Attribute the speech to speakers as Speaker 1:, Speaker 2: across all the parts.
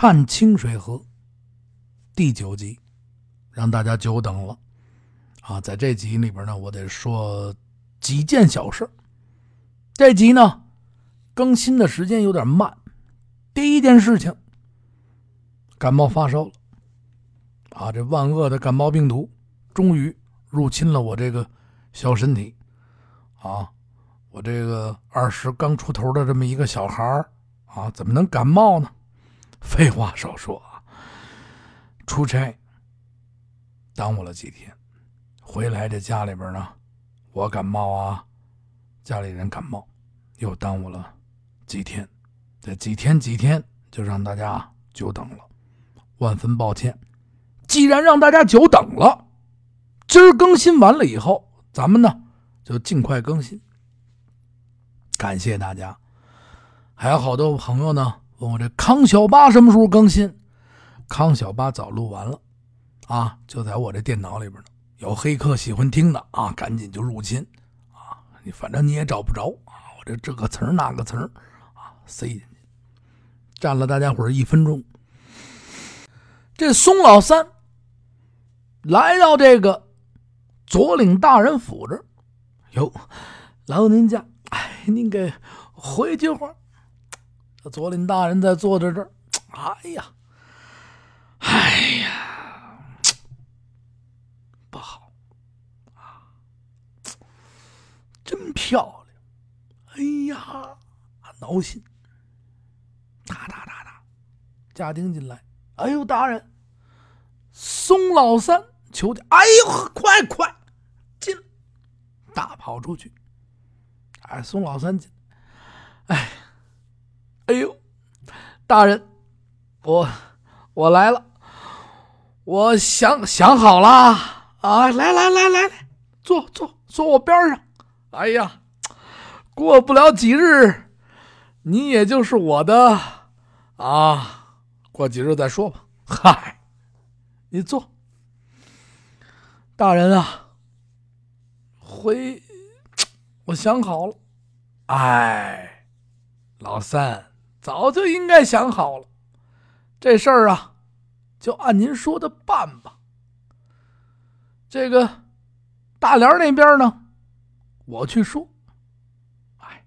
Speaker 1: 探清水河》第九集，让大家久等了啊！在这集里边呢，我得说几件小事。这集呢，更新的时间有点慢。第一件事情，感冒发烧了啊！这万恶的感冒病毒终于入侵了我这个小身体啊！我这个二十刚出头的这么一个小孩啊，怎么能感冒呢？废话少说啊，出差耽误了几天，回来这家里边呢，我感冒啊，家里人感冒，又耽误了几天，这几天几天就让大家久等了，万分抱歉。既然让大家久等了，今儿更新完了以后，咱们呢就尽快更新。感谢大家，还有好多朋友呢问我这康小八什么时候更新？康小八早录完了，啊，就在我这电脑里边呢。有黑客喜欢听的啊，赶紧就入侵啊！你反正你也找不着啊，我这这个词儿那个词儿啊，塞进去，占了大家伙一分钟。这松老三来到这个左领大人府这儿，哟，老人家。哎，您给回句话。左林大人在坐在这儿，哎呀，哎呀，不好。啊！真漂亮，哎呀，挠心。哒哒哒哒，家丁进来，哎呦，大人，松老三求见。哎呦，快快。进，大跑出去。哎，松老三，进，哎呦，大人，我我来了，我想想好了啊，来来来来来，坐坐坐我边上。哎呀，过不了几日，你也就是我的啊，过几日再说吧。嗨，你坐，大人啊，回。我想好了，哎，老三早就应该想好了，这事儿啊，就按您说的办吧。这个大连那边呢，我去说。哎，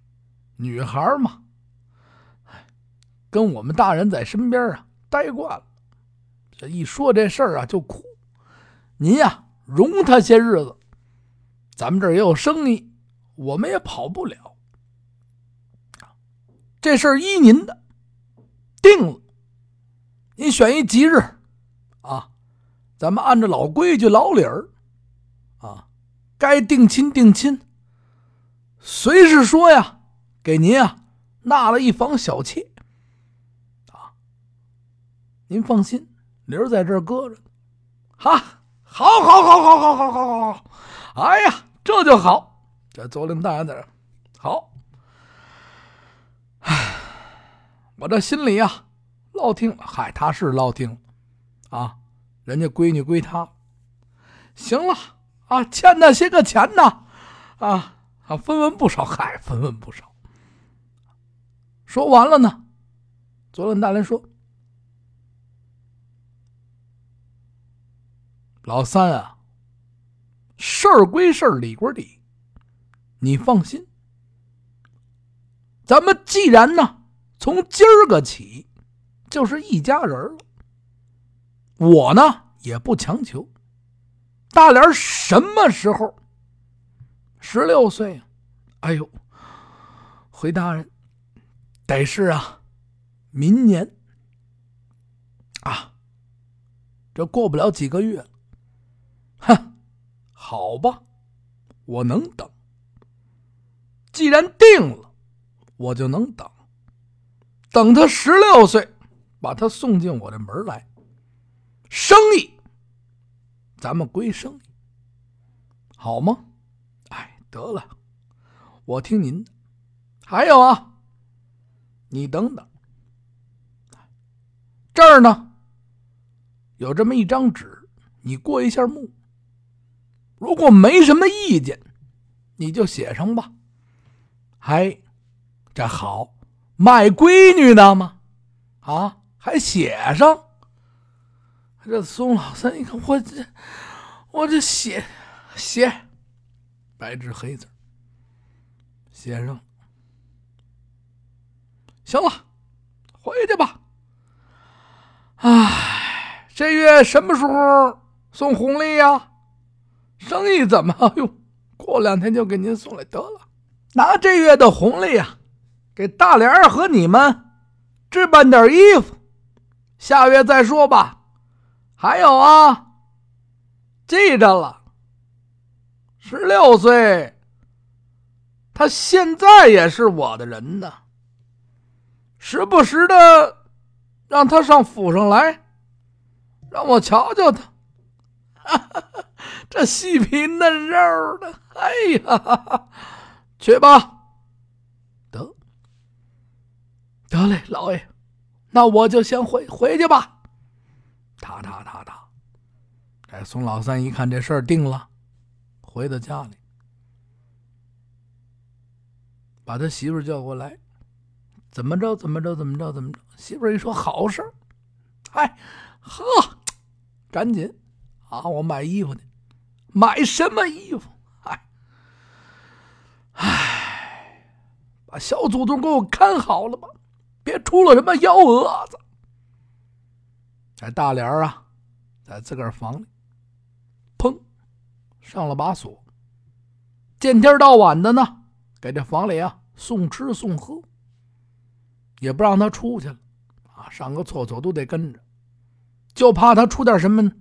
Speaker 1: 女孩嘛，哎，跟我们大人在身边啊，待惯了，这一说这事儿啊就哭。您呀，容他些日子，咱们这儿也有生意。我们也跑不了，这事儿依您的，定了。您选一吉日，啊，咱们按照老规矩、老理儿，啊，该定亲定亲。随时说呀，给您啊纳了一房小妾，啊，您放心，玲儿在这搁着。哈，好，好，好，好，好，好，好，好，好，哎呀，这就好。这左领大人在这好，唉，我这心里呀，落听了。嗨，他是落听，啊，人家闺女归他，行了啊，欠那些个钱呢，啊啊，分文不少，嗨，分文不少。说完了呢，左领大人说：“老三啊，事儿归事儿，理归理。”你放心，咱们既然呢，从今儿个起就是一家人了。我呢也不强求。大莲什么时候？十六岁。哎呦，回大人，得是啊，明年啊，这过不了几个月了。哼，好吧，我能等。既然定了，我就能等。等他十六岁，把他送进我的门来。生意，咱们归生意，好吗？哎，得了，我听您的。还有啊，你等等，这儿呢有这么一张纸，你过一下目。如果没什么意见，你就写上吧。嗨，这好卖闺女的吗？啊，还写上。这宋老三一看，我这我这写写白纸黑字写上，行了，回去吧。唉，这月什么时候送红利呀？生意怎么哟？过两天就给您送来得了。拿这月的红利呀，给大莲儿和你们置办点衣服，下月再说吧。还有啊，记着了，十六岁，他现在也是我的人呢。时不时的让他上府上来，让我瞧瞧他。这细皮嫩肉的，哎呀，去吧。得，得嘞，老爷，那我就先回回去吧。他他他他，哎，宋老三一看这事儿定了，回到家里，把他媳妇叫过来，怎么着？怎么着？怎么着？怎么着？媳妇一说好事儿，哎，呵，赶紧啊！我买衣服去，买什么衣服？哎，哎，把小祖宗给我看好了吧，别出了什么幺蛾子。在大莲啊，在自个儿房里，砰，上了把锁。见天到晚的呢，给这房里啊送吃送喝，也不让他出去了啊，上个厕所都得跟着，就怕他出点什么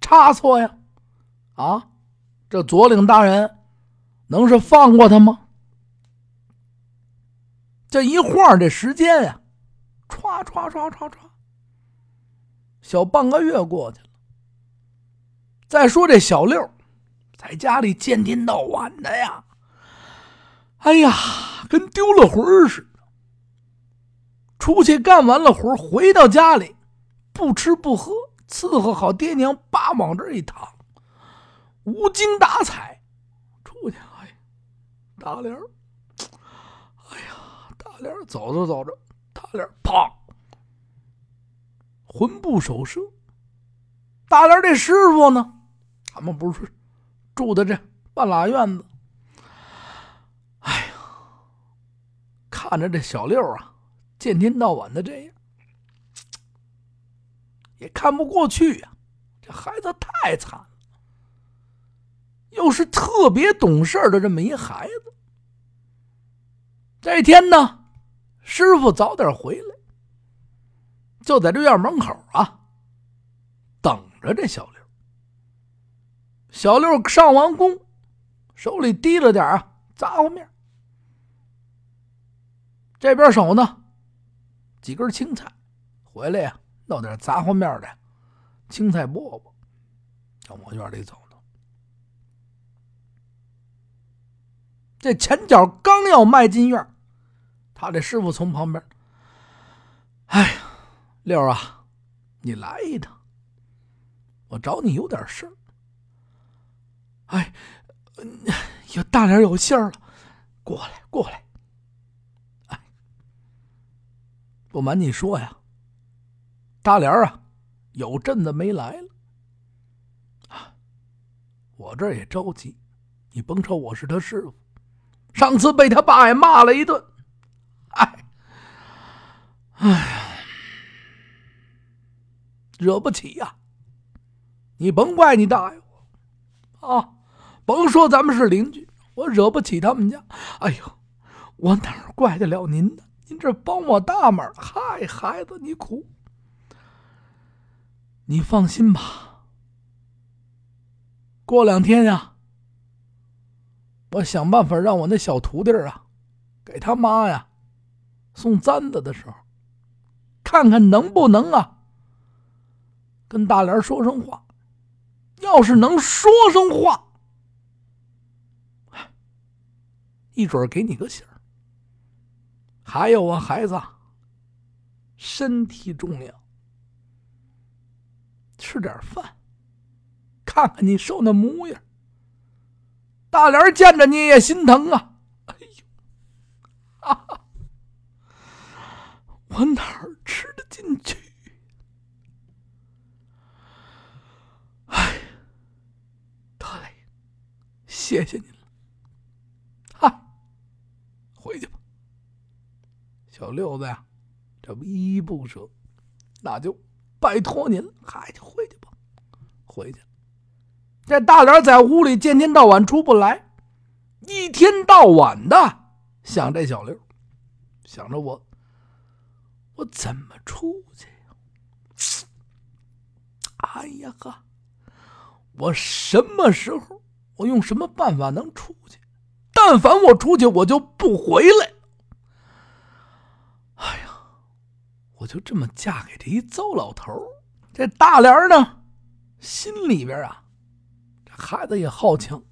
Speaker 1: 差错呀。啊，这左领大人能是放过他吗？这一晃这时间呀，唰唰唰唰唰。小半个月过去了。再说这小六，在家里见天到晚的呀，哎呀，跟丢了魂似的。出去干完了活，回到家里，不吃不喝，伺候好爹娘，叭往这一躺，无精打采。出去，哎，打铃大莲走着走着，大莲啪。魂不守舍，大莲这师傅呢？他们不是住的这半拉院子。哎呀，看着这小六啊，见天到晚的这样，也看不过去呀。这孩子太惨了，又是特别懂事的这么一孩子。这一天呢，师傅早点回来。就在这院门口啊，等着这小六。小六上完工，手里提了点啊杂货面。这边手呢，几根青菜，回来呀，弄点杂货面的青菜饽饽，往院里走呢。这前脚刚要迈进院，他这师傅从旁边，哎呀！六啊，你来一趟，我找你有点事儿。哎，有大点有信儿了，过来过来。哎，不瞒你说呀，大莲啊，有阵子没来了。啊，我这也着急，你甭瞅我是他师傅，上次被他爸也骂了一顿。哎，惹不起呀！你甭怪你大爷我啊！甭说咱们是邻居，我惹不起他们家。哎呦，我哪怪得了您呢？您这帮我大忙，嗨，孩子，你哭。你放心吧，过两天呀，我想办法让我那小徒弟啊，给他妈呀送簪子的时候，看看能不能啊。跟大莲说声话，要是能说声话，一准给你个信儿。还有啊，孩子，身体重要，吃点饭，看看你瘦那模样。大莲见着你也心疼啊！哎呦，啊，我哪儿吃得进去？哎，得嘞，谢谢您了。嗨，回去吧。小六子呀，这不依依不舍，那就拜托您了。嗨，就回去吧，回去。这大脸在屋里见天到晚出不来，一天到晚的想这小六，想着我。我怎么出去呀？哎呀呵，我什么时候，我用什么办法能出去？但凡我出去，我就不回来。哎呀，我就这么嫁给这一糟老头这大莲呢，心里边啊，这孩子也好强，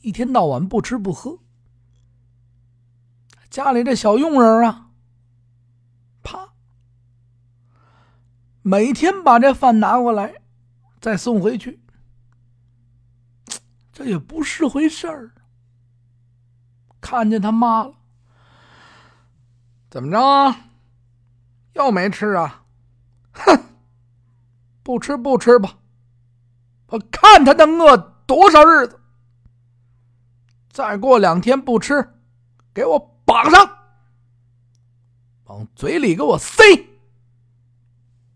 Speaker 1: 一天到晚不吃不喝。家里这小佣人啊，啪，每天把这饭拿过来，再送回去，这也不是回事儿。看见他妈了。怎么着啊？又没吃啊？哼！不吃不吃吧，我看他能饿多少日子。再过两天不吃，给我绑上，往嘴里给我塞，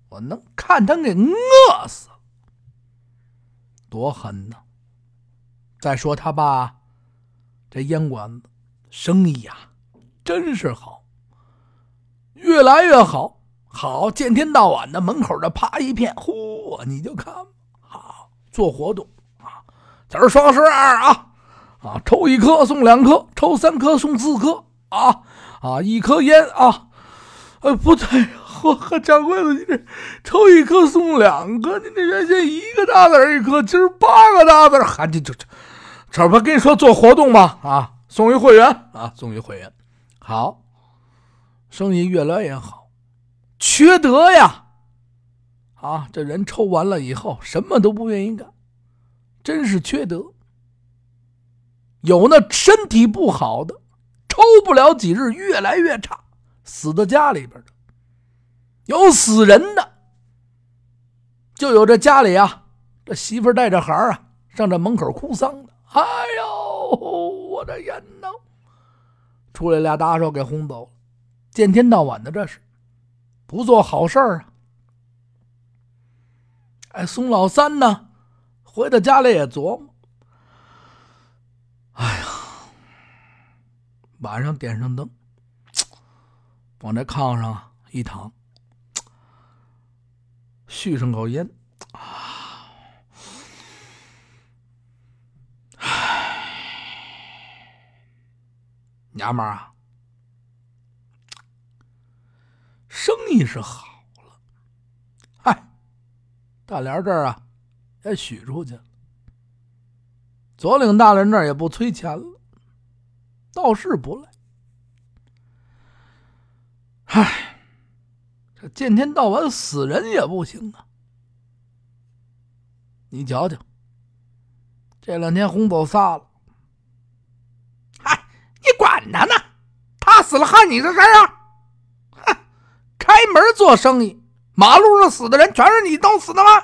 Speaker 1: 我能看他给饿死，多狠呐！再说他爸这烟馆子生意呀，真是好。越来越好，好，见天到晚的门口的啪一片，嚯，你就看，好做活动。啊，今儿双十二啊，啊，抽一颗送两颗，抽三颗送四颗。啊啊，一颗烟啊，呃，不对，呵呵，掌柜的，你这抽一颗送两颗，你这原先一个大子一颗，今儿八个大子，还这这这，这不跟你说做活动吗？啊，送一会员啊，送一会员，好。生意越来越好，缺德呀！啊，这人抽完了以后，什么都不愿意干，真是缺德。有那身体不好的，抽不了几日，越来越差，死在家里边的；有死人的，就有这家里啊，这媳妇带着孩啊，上这门口哭丧的。哎呦，我的眼呐！出来俩打手给轰走了。见天到晚的，这是不做好事啊！哎，宋老三呢，回到家里也琢磨：哎呀，晚上点上灯，往这炕上一躺，续上口烟，唉，娘们儿啊！生意是好了，嗨，大莲这儿啊也许出去了。左领大人那儿也不催钱了，倒是不赖。唉，这见天到晚死人也不行啊！你瞧瞧，这两天轰走仨了。嗨，你管他呢，他死了害你的事啊！开门做生意，马路上死的人全是你弄死的吗？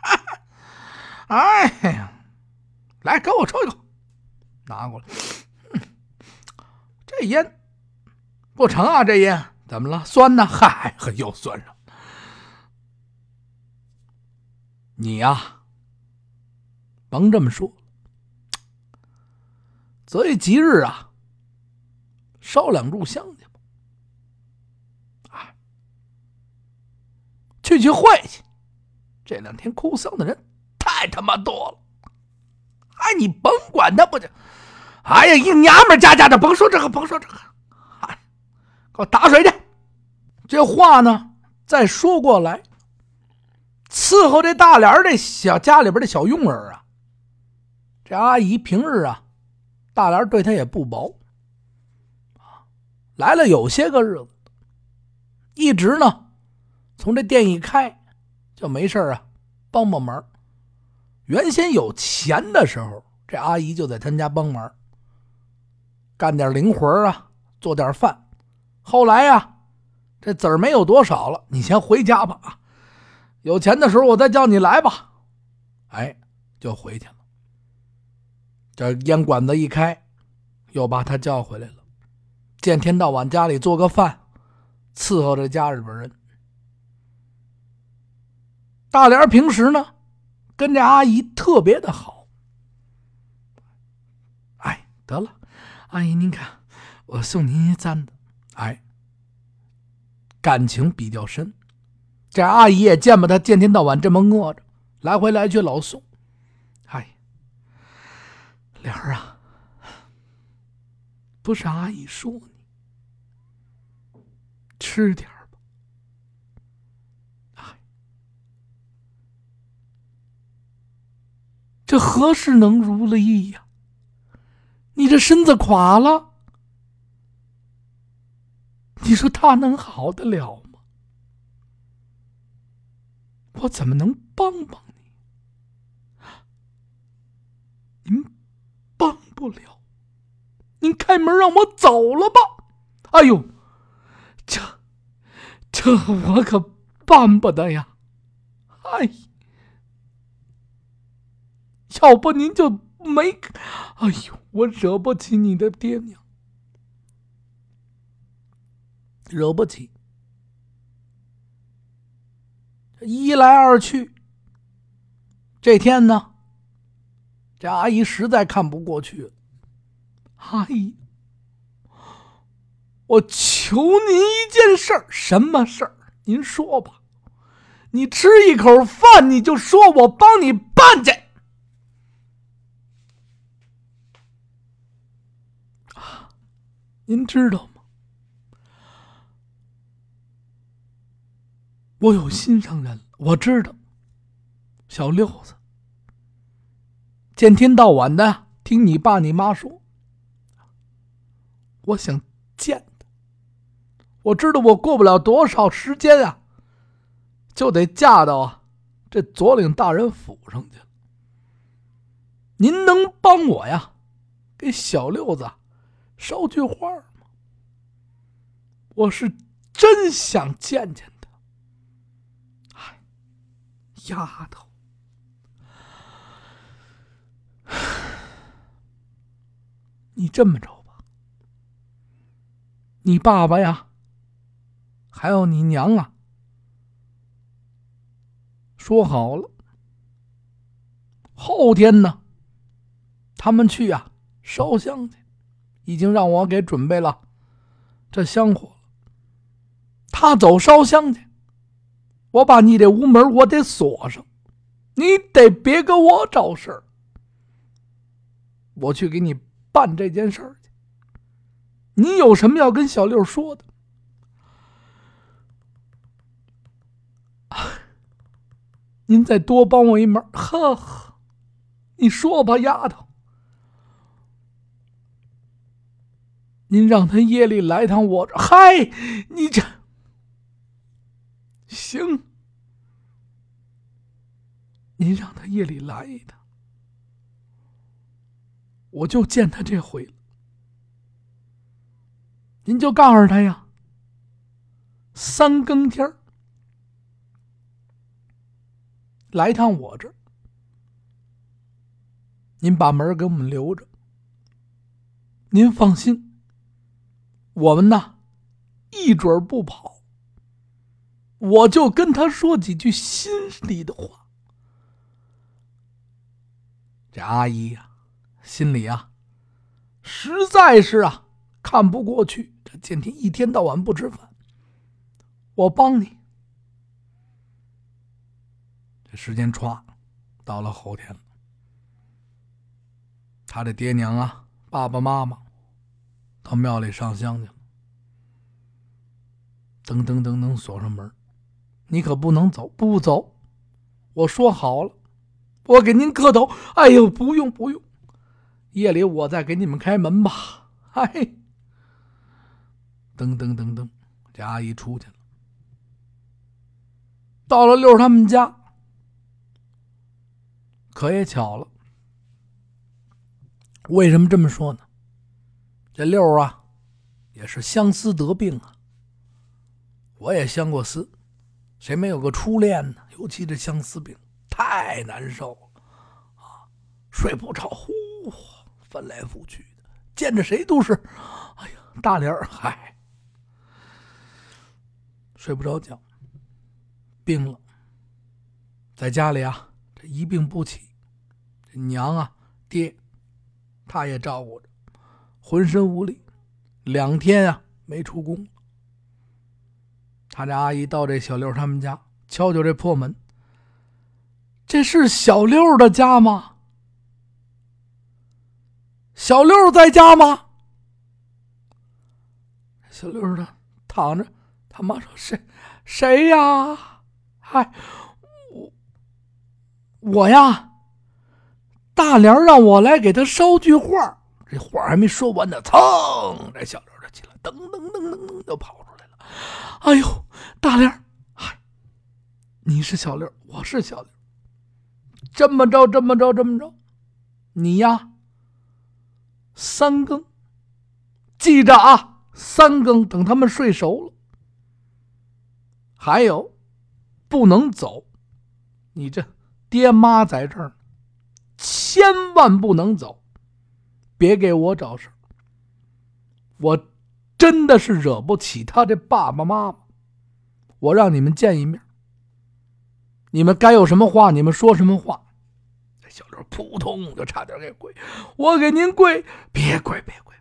Speaker 1: 哈 哈哎呀，来给我抽一口，拿过来。这烟不成啊！这烟怎么了？酸呢？嗨，又酸上。你呀，甭这么说。择一吉日啊，烧两炷香去吧。去去晦气，这两天哭丧的人太他妈多了。哎，你甭管他不就？哎呀，一娘们家家的，甭说这个，甭说这个。我打水去。这话呢，再说过来，伺候这大莲这小家里边的小佣人啊，这阿姨平日啊，大莲对她也不薄来了有些个日子，一直呢。从这店一开，就没事啊，帮帮忙。原先有钱的时候，这阿姨就在他家帮忙，干点零活啊，做点饭。后来呀，这子儿没有多少了，你先回家吧啊。有钱的时候我再叫你来吧。哎，就回去了。这烟馆子一开，又把他叫回来了，见天到晚家里做个饭，伺候着家里边人。大莲平时呢，跟这阿姨特别的好。哎，得了，阿姨您看，我送您一簪子。哎，感情比较深。这阿姨也见不他见天到晚这么饿着，来回来去老送。哎，莲儿啊，不是阿姨说你，吃点吧。哎，这何时能如了意呀？你这身子垮了，你说他能好得了吗？我怎么能帮帮你？您帮不了，您开门让我走了吧。哎呦，这这我可办不得呀！哎，要不您就没……哎呦，我惹不起你的爹娘，惹不起。一来二去，这天呢，这阿姨实在看不过去了。阿姨，我求您一件事儿，什么事儿？您说吧。你吃一口饭，你就说我帮你办去。啊，您知道吗？我有心上人，我知道。小六子，见天到晚的听你爸你妈说，我想见他。我知道我过不了多少时间啊，就得嫁到啊这左领大人府上去。您能帮我呀，给小六子捎句话吗？我是真想见见。丫头，你这么着吧，你爸爸呀，还有你娘啊，说好了，后天呢，他们去啊烧香去，已经让我给准备了这香火。他走烧香去。我把你的屋门我得锁上，你得别给我找事儿。我去给你办这件事儿去。你有什么要跟小六说的？您再多帮我一忙，呵呵，你说吧，丫头。您让他夜里来趟我这，嗨，你这。行，您让他夜里来一趟，我就见他这回了。您就告诉他呀，三更天儿来一趟我这儿，您把门给我们留着。您放心，我们呐，一准不跑。我就跟他说几句心里的话。这阿姨呀，心里啊，实在是啊，看不过去。这建天一天到晚不吃饭，我帮你。这时间歘，到了后天了。他的爹娘啊，爸爸妈妈，到庙里上香去了。噔噔噔噔，锁上门。你可不能走，不走！我说好了，我给您磕头。哎呦，不用不用，夜里我再给你们开门吧。嗨，噔噔噔噔，这阿姨出去了。到了六他们家，可也巧了。为什么这么说呢？这六啊，也是相思得病啊。我也相过思。谁没有个初恋呢？尤其这相思病太难受了。啊，睡不着，呼翻来覆去的，见着谁都是，哎呀，大脸儿，嗨，睡不着觉，病了，在家里啊，这一病不起，这娘啊，爹，他也照顾着，浑身无力，两天啊没出宫。他这阿姨到这小六他们家，敲敲这破门。这是小六的家吗？小六在家吗？小六呢，躺着。他妈说：“谁谁呀？嗨，我我呀，大梁让我来给他捎句话。这话还没说完呢，噌，这小六就起来，噔噔噔噔噔就跑。哎呦，大莲嗨，你是小六，我是小六。这么着，这么着，这么着，你呀，三更，记着啊，三更等他们睡熟了。还有，不能走，你这爹妈在这儿，千万不能走，别给我找事我真的是惹不起他这爸爸妈妈，我让你们见一面。你们该有什么话，你们说什么话。这小刘扑通就差点给跪，我给您跪，别跪，别跪。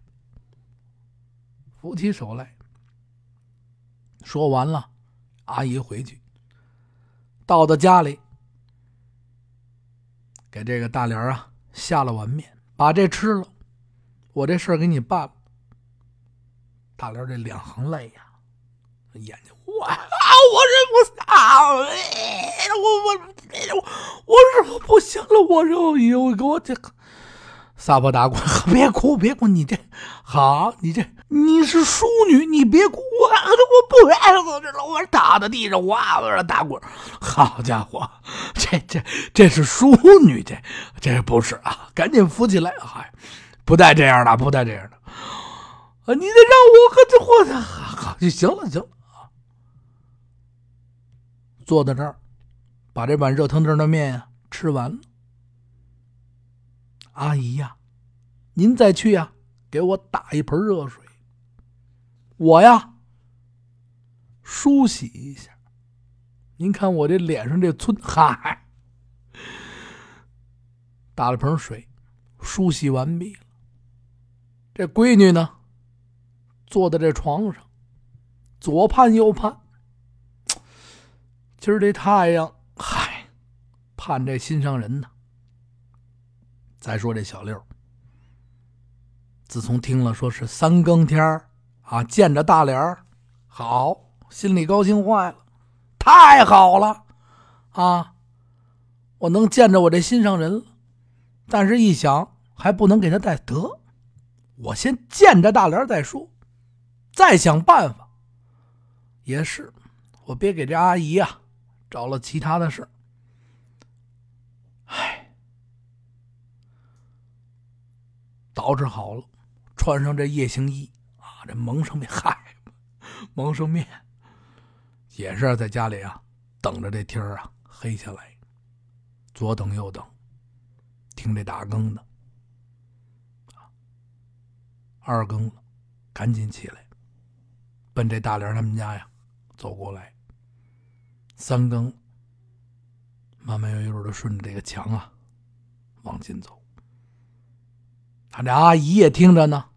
Speaker 1: 扶起手来，说完了。阿姨回去，到了家里，给这个大莲啊下了碗面，把这吃了。我这事儿给你办了。大刘这两行泪呀，眼睛我啊，我忍不啊，我我我我我不行了，我这哎呦，给我这。撒泼打滚，别哭，别哭！你这好，你这你是淑女，你别哭！我我不爱死这了，我打在地上哇哇打滚。好家伙，这这这是淑女，这这不是啊！赶紧扶起来，嗨，不带这样的，不带这样的啊！你得让我和这货好就行了，行了！坐在这儿，把这碗热腾腾的面呀吃完了。阿姨呀，您再去呀，给我打一盆热水。我呀，梳洗一下。您看我这脸上这皴，嗨，打了盆水，梳洗完毕了。这闺女呢，坐在这床上，左盼右盼。今儿这太阳，嗨，盼这心上人呢。再说这小六，自从听了说是三更天儿啊，见着大莲儿，好，心里高兴坏了，太好了啊！我能见着我这心上人了。但是，一想还不能给他带得，我先见着大莲再说，再想办法。也是，我别给这阿姨啊找了其他的事捯饬好了，穿上这夜行衣啊，这蒙上面，嗨，蒙上面，也是在家里啊，等着这天啊黑下来，左等右等，听这打更的，二更了，赶紧起来，奔这大莲他们家呀走过来。三更，慢慢悠悠的顺着这个墙啊往进走。他这阿姨也听着呢，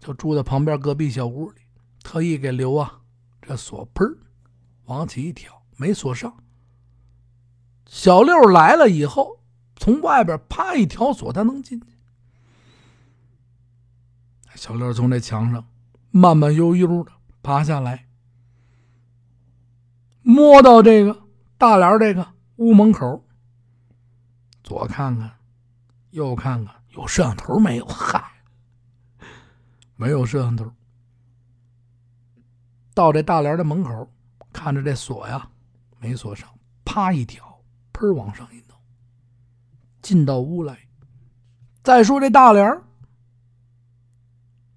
Speaker 1: 就住在旁边隔壁小屋里，特意给留啊这锁，砰往起一挑，没锁上。小六来了以后，从外边啪一挑锁，他能进去。小六从这墙上慢慢悠悠的爬下来，摸到这个大帘这个屋门口，左看看，右看看。有摄像头没有？嗨，没有摄像头。到这大帘的门口，看着这锁呀，没锁上，啪一挑，砰往上一弄，进到屋来。再说这大帘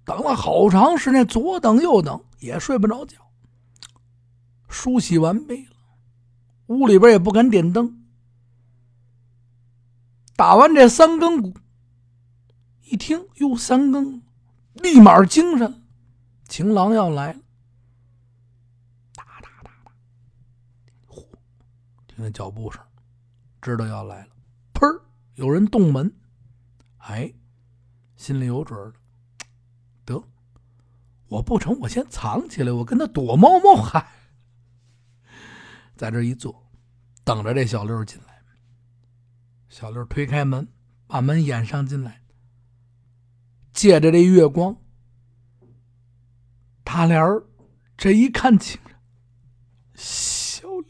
Speaker 1: 等了好长时间，左等右等，也睡不着觉。梳洗完毕了，屋里边也不敢点灯。打完这三更鼓。一听哟三更，立马精神，情郎要来了。哒哒哒哒，呼，听见脚步声，知道要来了。砰，有人动门，哎，心里有准了。我不成，我先藏起来，我跟他躲猫猫。嗨，在这一坐，等着这小六进来。小六推开门，把门掩上进来。借着这月光，大莲儿这一看清了，小六，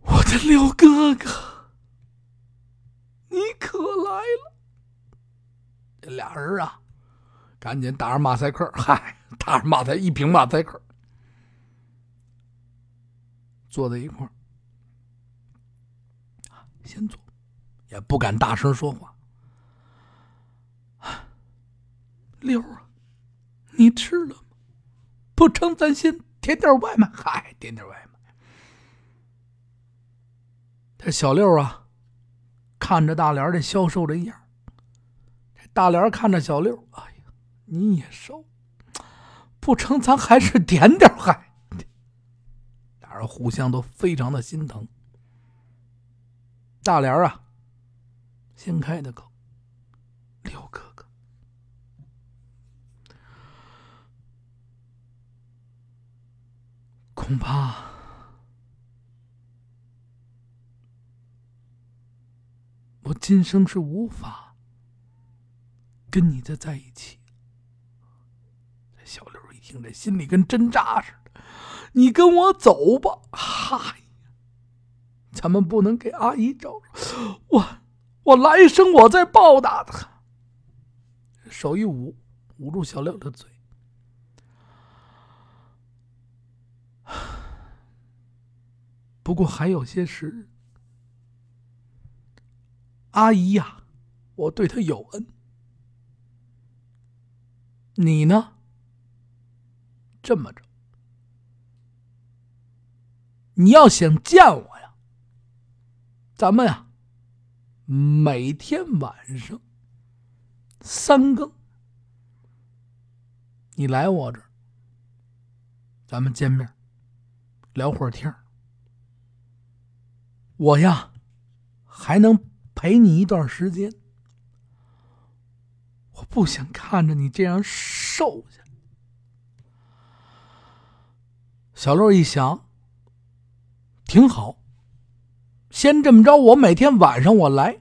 Speaker 1: 我的六哥哥，你可来了！这俩人啊，赶紧打上马赛克，嗨，打上马赛一瓶马赛克，坐在一块儿，先坐，也不敢大声说话。六啊，你吃了吗？不成，咱先点点外卖。嗨，点点外卖。这小六啊，看着大莲这消瘦的样这大莲看着小六，哎，你也瘦，不成，咱还是点点嗨。俩人互相都非常的心疼。大莲啊，先开的口，六哥。恐怕我今生是无法跟你再在一起。听，着心里跟针扎似的。你跟我走吧，嗨，咱们不能给阿姨找着。我我来生我再报答他。手一捂，捂住小六的嘴。不过还有些事，阿姨呀，我对她有恩。你呢？这么着，你要想见我呀，咱们呀，每天晚上三更，你来我这儿，咱们见面聊会儿天我呀，还能陪你一段时间。我不想看着你这样瘦下。小六一想，挺好。先这么着，我每天晚上我来，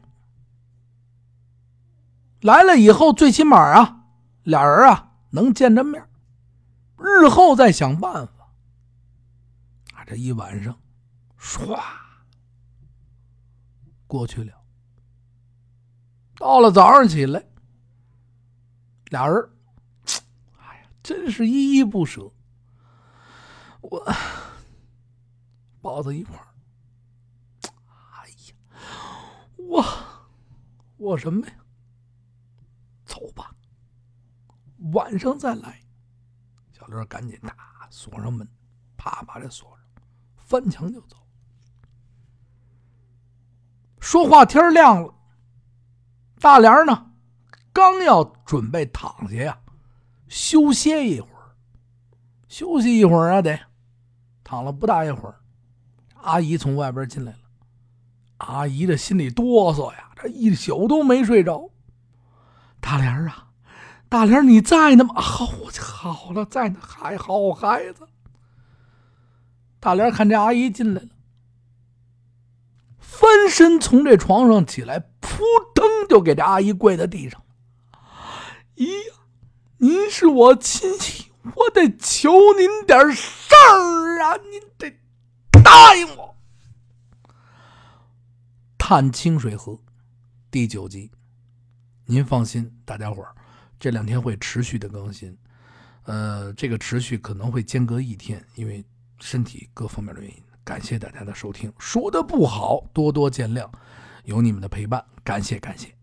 Speaker 1: 来了以后，最起码啊，俩人啊能见着面。日后再想办法。啊，这一晚上，唰。过去了，到了早上起来，俩人，哎呀，真是依依不舍。我 抱在一块儿，哎呀，我我什么呀？走吧，晚上再来。小刘赶紧打锁上门，啪把这锁上，翻墙就走。说话天亮了，大莲呢，刚要准备躺下呀，休歇一会儿，休息一会儿啊，得躺了不大一会儿，阿姨从外边进来了，阿姨这心里哆嗦呀，这一宿都没睡着。大莲啊，大莲你在呢吗？好，好了，在呢，还好孩子。大莲看这阿姨进来了。翻身从这床上起来，扑腾就给这阿姨跪在地上。咦呀，您是我亲戚，我得求您点事儿啊！您得答应我。《探清水河》第九集，您放心，大家伙儿，这两天会持续的更新。呃，这个持续可能会间隔一天，因为身体各方面的原因。感谢大家的收听，说的不好，多多见谅。有你们的陪伴，感谢感谢。